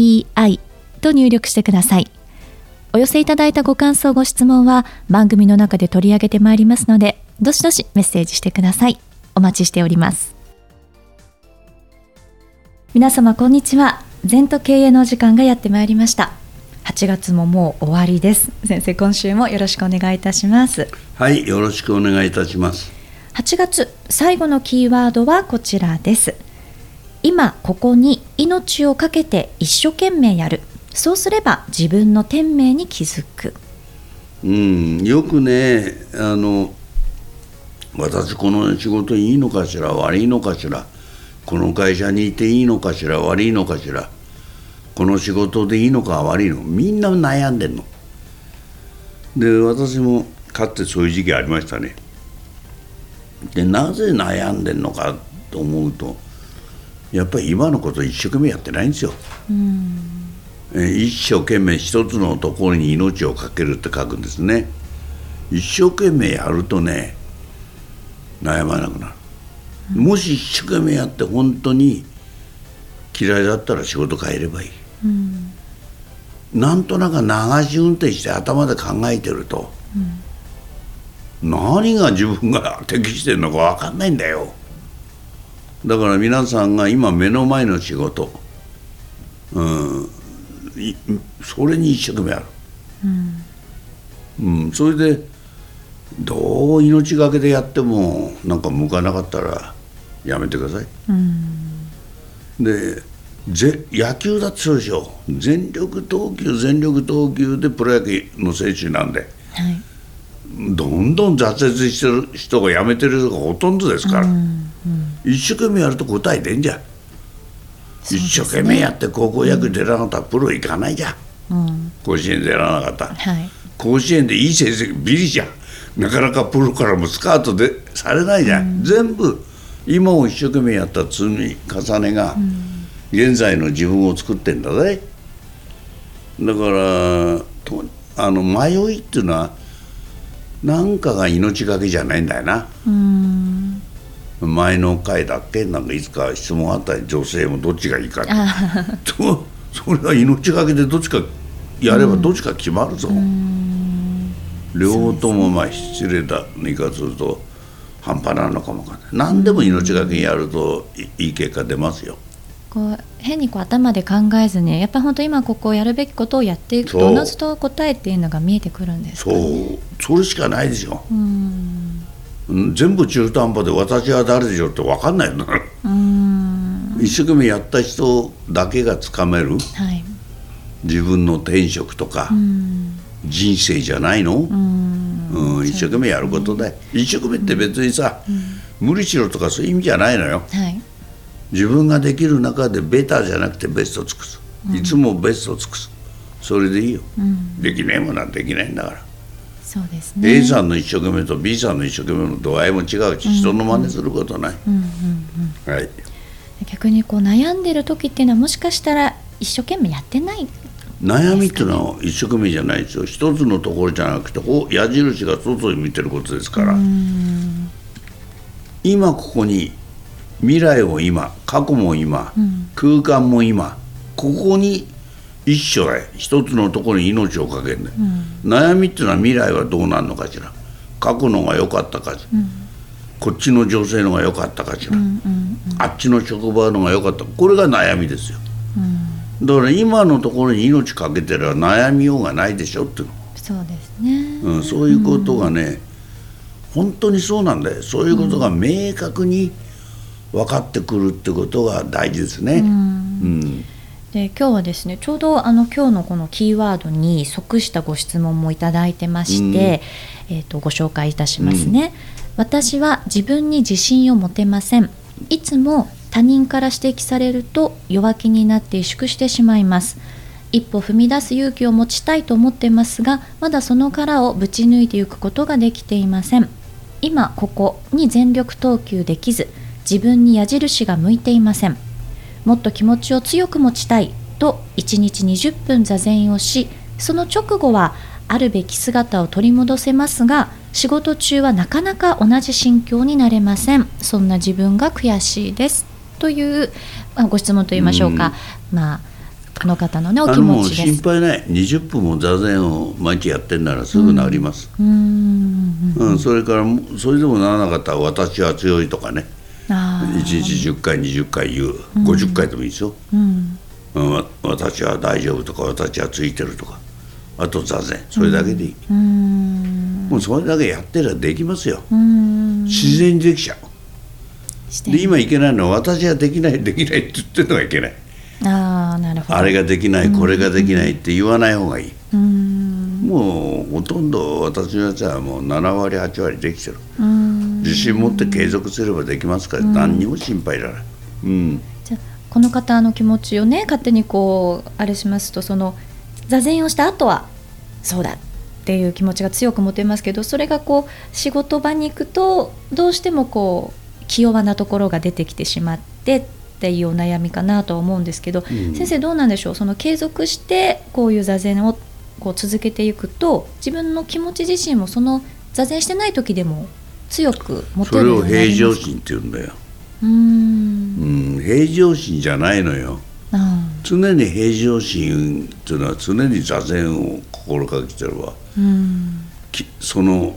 ZENTOKEIEI と入力してください。お寄せいただいたご感想、ご質問は番組の中で取り上げてまいりますので、どしどしメッセージしてください。お待ちしております。皆様、こんにちは。全都経営のお時間がやってまいりました。8月ももう終わりです。先生、今週もよろしくお願いいたします。はい、よろしくお願いいたします。8月最後のキーワードはこちらです今ここに命を懸けて一生懸命やる。そうすれば自分の天命に気づく。うんよくねあの私この仕事いいのかしら悪いのかしらこの会社にいていいのかしら悪いのかしらこの仕事でいいのか悪いのみんな悩んでんの。で私もかつてそういう時期ありましたね。でなぜ悩んでんのかと思うとやっぱり今のこと一生懸命やってないんですよ。一生懸命一つのところに命を懸けるって書くんですね。一生懸命やるとね悩まなくなる。もし一生懸命やって本当に嫌いだったら仕事変えればいい。うん、なんとなく流し運転して頭で考えてると、うん何が自分が適してるのか分かんないんだよだから皆さんが今目の前の仕事。うん。それに一生懸命やる、うん、うん、それでどう命がけでやってもなんか向かなかったらやめてください、うん、でぜ野球だってそうでしょ。全力投球全力投球でプロ野球の選手なんで、はい。どんどん挫折してる人が辞めてる人がほとんどですから、うんうん、一生懸命やると答え出んじゃ。ん、ね、一生懸命やって高校野球出らなかったらプロ行かないじゃ。ん、うん、甲子園出らなかった、はい、甲子園でいい成績ビリじゃ。んなかなかプロからもスカートでされないじゃ。ん、全部今を一生懸命やった積み重ねが、現在の自分を作ってんだぜ。だからあの迷いっていうのはなんかが命がけじゃないんだよな前の回だっけ？なんかいつか質問あったり女性もどっちがいいかとそれは命がけでどっちかやればどっちか決まるぞ、両方ともまあ失礼だ言い方すると半端なのかもわかんない。何でも命がけやるといい結果出ますよ。こう変にこう頭で考えずにやっぱ本当今ここやるべきことをやっていくとおのずと答えっていうのが見えてくるんですか、ね、そう。それしかないでしょ。うん全部中途半端で私は誰でしょうって分かんないの。うん。一生懸命やった人だけがつかめる、はい、自分の転職とか。人生じゃないの。うん。一生懸命やることで一生懸命って別にさ、無理しろとかそういう意味じゃないのよ、はい。自分ができる中でベターじゃなくてベストを尽くす、うん、いつもベストを尽くす。それでいいよ、うん、できないものはできないんだからそうですね。A さんの一生懸命と B さんの一生懸命の度合いも違うし、うん、人の真似することない、はい。逆にこう悩んでる時っていうのはもしかしたら一生懸命やってない？悩みっていうのは一生懸命じゃないですよ。一つのところじゃなくて矢印が外に見てることですから。今ここに未来を今過去も今、うん、空間も今ここに一緒だよ一つのところに命をかけるんだよ、うん、悩みっていうのは未来はどうなるのかしら。過去のが良かったかしら、うん、こっちの女性のが良かったかしら、うんうんうん、あっちの職場のが良かった。これが悩みですよ、だから今のところに命かけてれば悩みようがないでしょっていうそうですね、うん、そういうことがね、本当にそうなんだよ。そういうことが明確に、分かってくるってことが大事ですね。うん、で今日はですねちょうどあの今日のこのキーワードに即したご質問もいただいてまして、うん、えーと、ご紹介いたしますね、うん、私は自分に自信を持てません。いつも他人から指摘されると弱気になって萎縮してしまいます。一歩踏み出す勇気を持ちたいと思ってますがまだその殻をぶち抜いていくことができていません。今ここに全力投球できず自分に矢印が向いていませんもっと気持ちを強く持ちたいと1日20分座禅をしその直後はあるべき姿を取り戻せますが仕事中はなかなか同じ心境になれません。そんな自分が悔しいですという、まあ、ご質問といいましょうか、うん、まあこの方のねお気持ち心配ない20分も座禅を毎日やってんならすぐなります、うん、うん、それからそれでもならなかったら私は強いとかね1日10回20回言う、うん、50回でもいいですよ、うん。私は大丈夫とか私はついてるとか。あと座禅。それだけでいい、うん、もうそれだけやってりゃできますよ、自然にできちゃう。で今いけないのは私はできないできないって言ってるのがいけない。あなるほど。あれができないこれができないって言わない方がいい、うん、もうほとんど私のやつはもう7割8割できてる、うん、自信持って継続すればできますから、何にも心配いらない、うん、じゃこの方の気持ちをね勝手にこうあれしますとその座禅をした後はそうだっていう気持ちが強く持てますけどそれがこう仕事場に行くとどうしてもこう気弱なところが出てきてしまってっていうお悩みかなと思うんですけど、うん、先生どうなんでしょう？その継続してこういう座禅をこう続けていくと自分の気持ち自身もその座禅してない時でも強く持てるようになりますそれを平常心って言うんだよ。うん。平常心じゃないのよ。常に平常心っていうのは常に座禅を心がけてるわ。その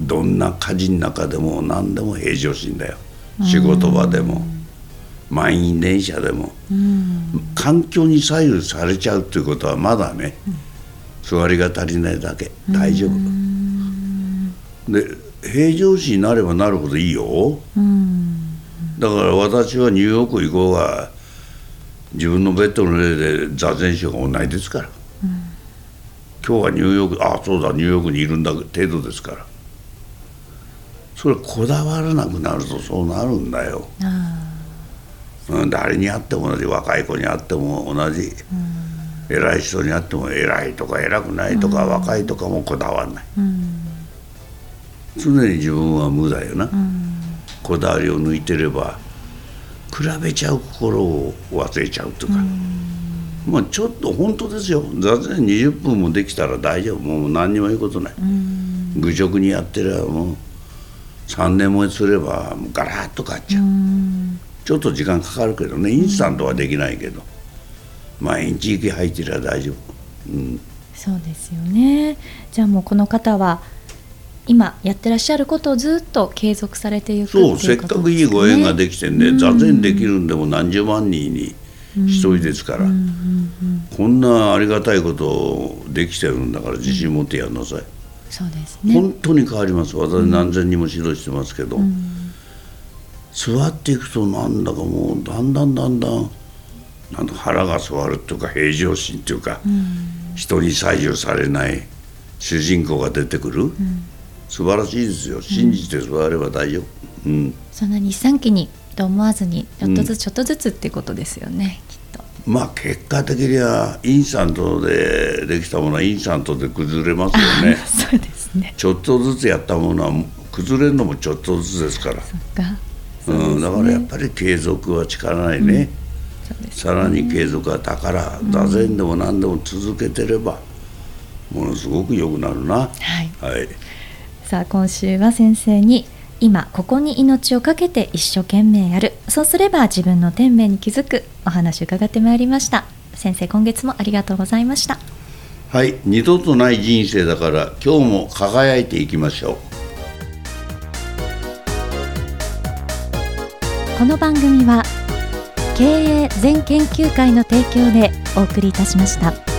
どんな火事の中でも何でも平常心だよ。仕事場でも。満員電車でも、うん、環境に左右されちゃうっていうことはまだね、うん、座りが足りないだけ。大丈夫、うん、で平常心になればなるほどいいよ、だから私はニューヨーク行こうが自分のベッドの上で座禅しようが同じですから、今日はニューヨークああそうだニューヨークにいるんだ程度ですから。それこだわらなくなるとそうなるんだよ。うん、誰に会っても同じ若い子に会っても同じ、うん、偉い人に会っても偉いとか偉くないとか、うん、若いとかもこだわらない、うん、常に自分は無だよな、こだわりを抜いてれば比べちゃう心を忘れちゃうとか、まあちょっと本当ですよ。座禅20分もできたら大丈夫。もう何にも言うことない、愚直にやってればもう3年もすればもうガラッと変わっちゃう。ちょっと時間かかるけどね。インスタントはできないけど、毎日息吐いてりゃ大丈夫、うん、そうですよね。じゃあもうこの方は今やってらっしゃることをずっと継続されていくそう、せっかくいいご縁ができてね、座禅できるんでも何十万人に一人ですから、こんなありがたいことできてるんだから自信持ってやんなさい、そうですね。本当に変わります。私何千人も指導してますけど、座っていくとなんだかもうだんだんだんだんなん腹が座るっていうか平常心っていうか、うん、人に左右されない主人公が出てくる、うん、素晴らしいですよ。信じて座れば大丈夫、うん、そんな日産機にと思わずにちょっとずつちょっとずつってことですよね、きっと。まあ結果的にはインスタントでできたものはインスタントで崩れますよね。そうですね。ちょっとずつやったものは崩れるのもちょっとずつですから。そっか。う、ね、うん、だからやっぱり継続は力ないね、うん、さらに継続は宝、座禅でも何でも続けてればものすごく良くなるな、はい、はい、さあ今週は先生に今ここに命を懸けて一生懸命やる。そうすれば自分の天命に気づくお話伺ってまいりました。先生今月もありがとうございました。はい二度とない人生だから今日も輝いていきましょう。この番組は経営全研究会の提供でお送りいたしました。